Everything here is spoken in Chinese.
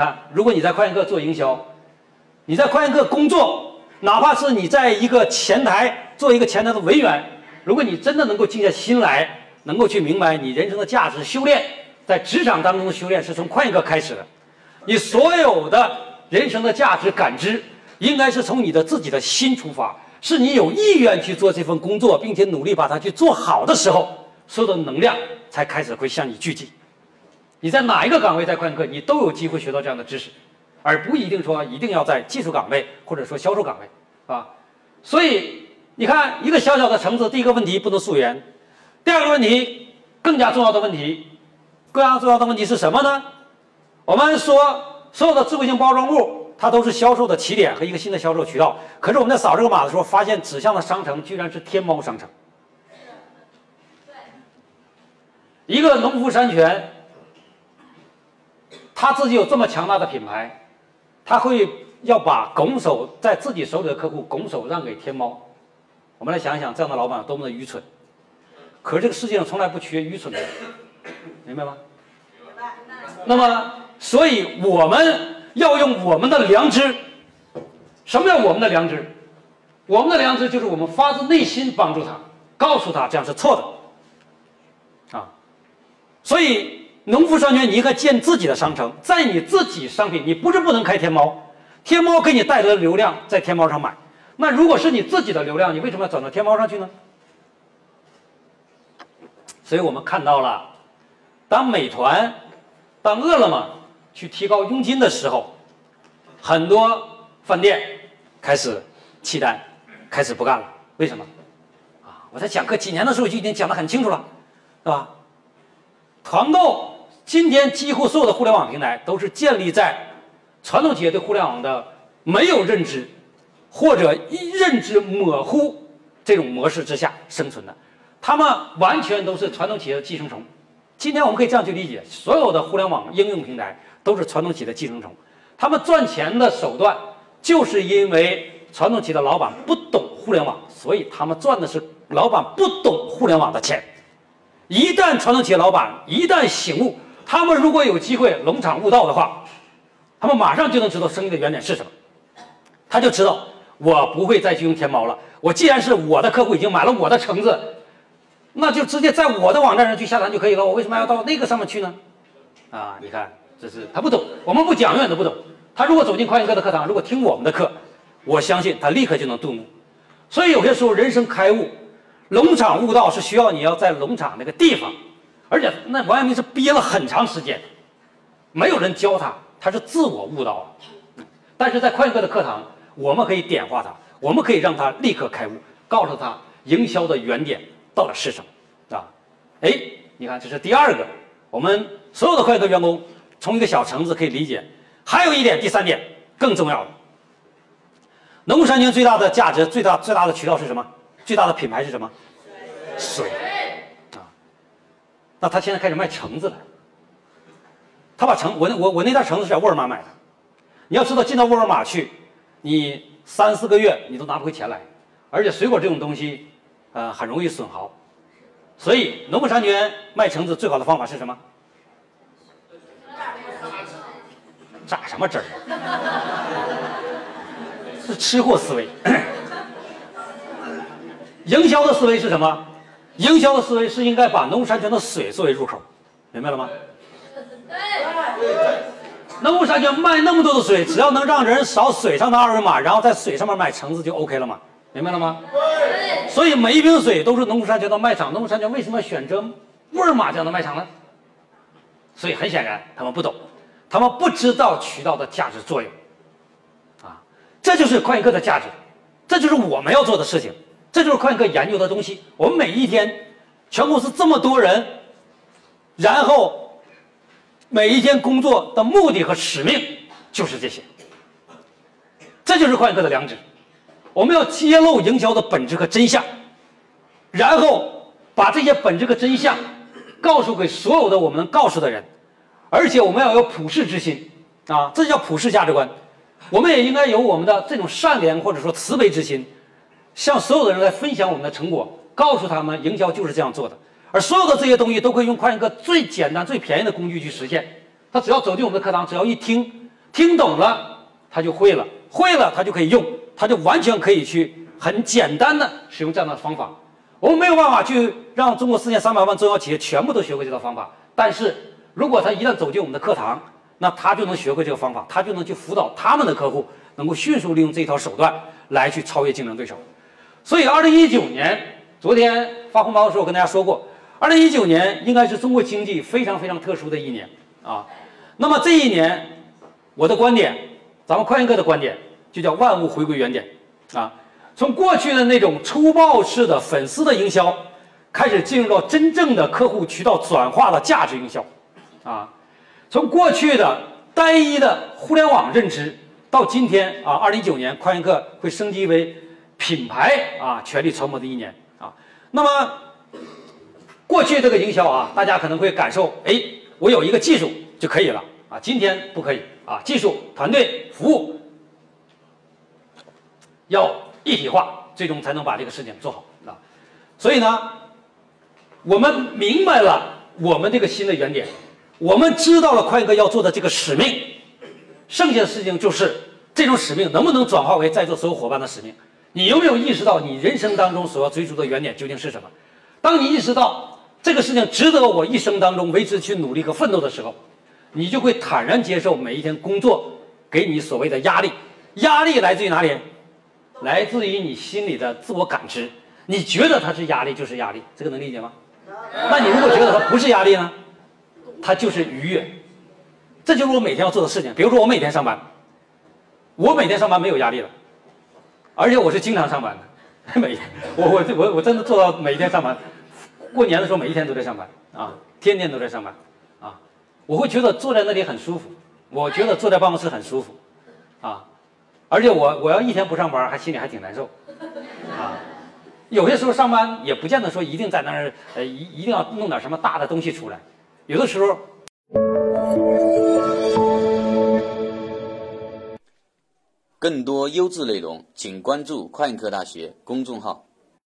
啊，如果你在快研课做营销，你在快研课工作，哪怕是你在一个前台做一个前台的文员，如果你真的能够静下心来，能够去明白你人生的价值修炼，在职场当中的修炼是从快研课开始的，你所有的人生的价值感知，应该是从你的自己的心出发，是你有意愿去做这份工作，并且努力把它去做好的时候，所有的能量才开始会向你聚集。你在哪一个岗位在快研课，你都有机会学到这样的知识，而不一定说一定要在技术岗位或者说销售岗位，啊。所以你看，一个小小的橙子，第一个问题不能溯源，第二个问题更加重要的问题，更加重要的问题是什么呢？我们说所有的智慧型包装物，它都是销售的起点和一个新的销售渠道。可是我们在扫这个码的时候，发现指向的商城居然是天猫商城，一个农夫山泉。他自己有这么强大的品牌，他会要把拱手在自己手里的客户拱手让给天猫。我们来想一想，这样的老板多么的愚蠢。可是这个世界上从来不缺愚蠢的人，明白吗？那么，所以我们要用我们的良知。什么叫我们的良知？我们的良知就是我们发自内心帮助他，告诉他这样是错的。啊，所以。农夫山泉，你应该建自己的商城，在你自己商品，你不是不能开天猫，天猫给你带来的流量在天猫上买。那如果是你自己的流量，你为什么要转到天猫上去呢？所以我们看到了，当美团、当饿了么去提高佣金的时候，很多饭店开始弃单，开始不干了。为什么？啊，我在讲课几年的时候就已经讲得很清楚了，是吧？团购。今天几乎所有的互联网平台都是建立在传统企业对互联网的没有认知，或者认知模糊这种模式之下生存的，他们完全都是传统企业的寄生虫。今天我们可以这样去理解：所有的互联网应用平台都是传统企业的寄生虫，他们赚钱的手段就是因为传统企业的老板不懂互联网，所以他们赚的是老板不懂互联网的钱。一旦传统企业老板一旦醒悟，他们如果有机会龙场悟道的话，他们马上就能知道生意的原点是什么。他就知道我不会再去用天猫了。我既然是我的客户已经买了我的橙子，那就直接在我的网站上去下单就可以了。我为什么要到那个上面去呢？啊，你看，这是他不懂。我们不讲，永远都不懂。他如果走进快研课的课堂，如果听我们的课，我相信他立刻就能顿悟。所以有些时候人生开悟，龙场悟道是需要你要在龙场那个地方。而且那王阳明是憋了很长时间，没有人教他，他是自我悟道。但是在快课的课堂，我们可以点化他，我们可以让他立刻开悟，告诉他营销的原点到底是什么，啊？哎，你看这是第二个，我们所有的快课员工从一个小橙子可以理解。还有一点，第三点更重要的。农夫山泉最大的价值、最大最大的渠道是什么？最大的品牌是什么？水。那他现在开始卖橙子了。他把橙，我那我我那袋橙子是在沃尔玛买的。你要知道，进到沃尔玛去，你三四个月你都拿不回钱来，而且水果这种东西，呃，很容易损耗。所以，农夫山泉卖橙子最好的方法是什么？榨什么汁儿？是吃货思维。营销的思维是什么？营销的思维是应该把农夫山泉的水作为入口，明白了吗？对。农夫山泉卖那么多的水，只要能让人扫水上的二维码，然后在水上面买橙子就 OK 了嘛？明白了吗？对。所以每一瓶水都是农夫山泉的卖场。农夫山泉为什么选择沃尔玛这样的卖场呢？所以很显然他们不懂，他们不知道渠道的价值作用。啊，这就是快研课的价值，这就是我们要做的事情。这就是快客研究的东西。我们每一天，全公司这么多人，然后每一天工作的目的和使命就是这些。这就是快客的良知。我们要揭露营销的本质和真相，然后把这些本质和真相告诉给所有的我们能告诉的人，而且我们要有普世之心啊，这叫普世价值观。我们也应该有我们的这种善良或者说慈悲之心。向所有的人来分享我们的成果，告诉他们营销就是这样做的，而所有的这些东西都可以用快研课最简单、最便宜的工具去实现。他只要走进我们的课堂，只要一听，听懂了他就会了，会了他就可以用，他就完全可以去很简单的使用这样的方法。我们没有办法去让中国四千三百万中小企业全部都学会这套方法，但是如果他一旦走进我们的课堂，那他就能学会这个方法，他就能去辅导他们的客户，能够迅速利用这套手段来去超越竞争对手。所以，二零一九年，昨天发红包的时候我跟大家说过，二零一九年应该是中国经济非常非常特殊的一年啊。那么这一年，我的观点，咱们快研哥的观点，就叫万物回归原点啊。从过去的那种粗暴式的粉丝的营销，开始进入到真正的客户渠道转化的价值营销，啊，从过去的单一的互联网认知，到今天啊，二零一九年快研客会升级为品牌啊全力传播的一年啊。那么过去这个营销啊，大家可能会感受，哎，我有一个技术就可以了啊，今天不可以啊，技术、团队、服务要。一体化，最终才能把这个事情做好啊！所以呢，我们明白了我们这个新的原点，我们知道了快哥要做的这个使命，剩下的事情就是这种使命能不能转化为在座所有伙伴的使命？你有没有意识到你人生当中所要追逐的原点究竟是什么？当你意识到这个事情值得我一生当中为之去努力和奋斗的时候，你就会坦然接受每一天工作给你所谓的压力。压力来自于哪里？来自于你心里的自我感知，你觉得它是压力就是压力，这个能理解吗？那你如果觉得它不是压力呢？它就是愉悦，这就是我每天要做的事情。比如说我每天上班，我每天上班没有压力了，而且我是经常上班的，每我我我我真的做到每一天上班，过年的时候每一天都在上班啊，天天都在上班啊，我会觉得坐在那里很舒服，我觉得坐在办公室很舒服啊。而且我我要一天不上班，还心里还挺难受，啊，有些时候上班也不见得说一定在那儿，呃，一一定要弄点什么大的东西出来，有的时候。更多优质内容，请关注快科大学公众号。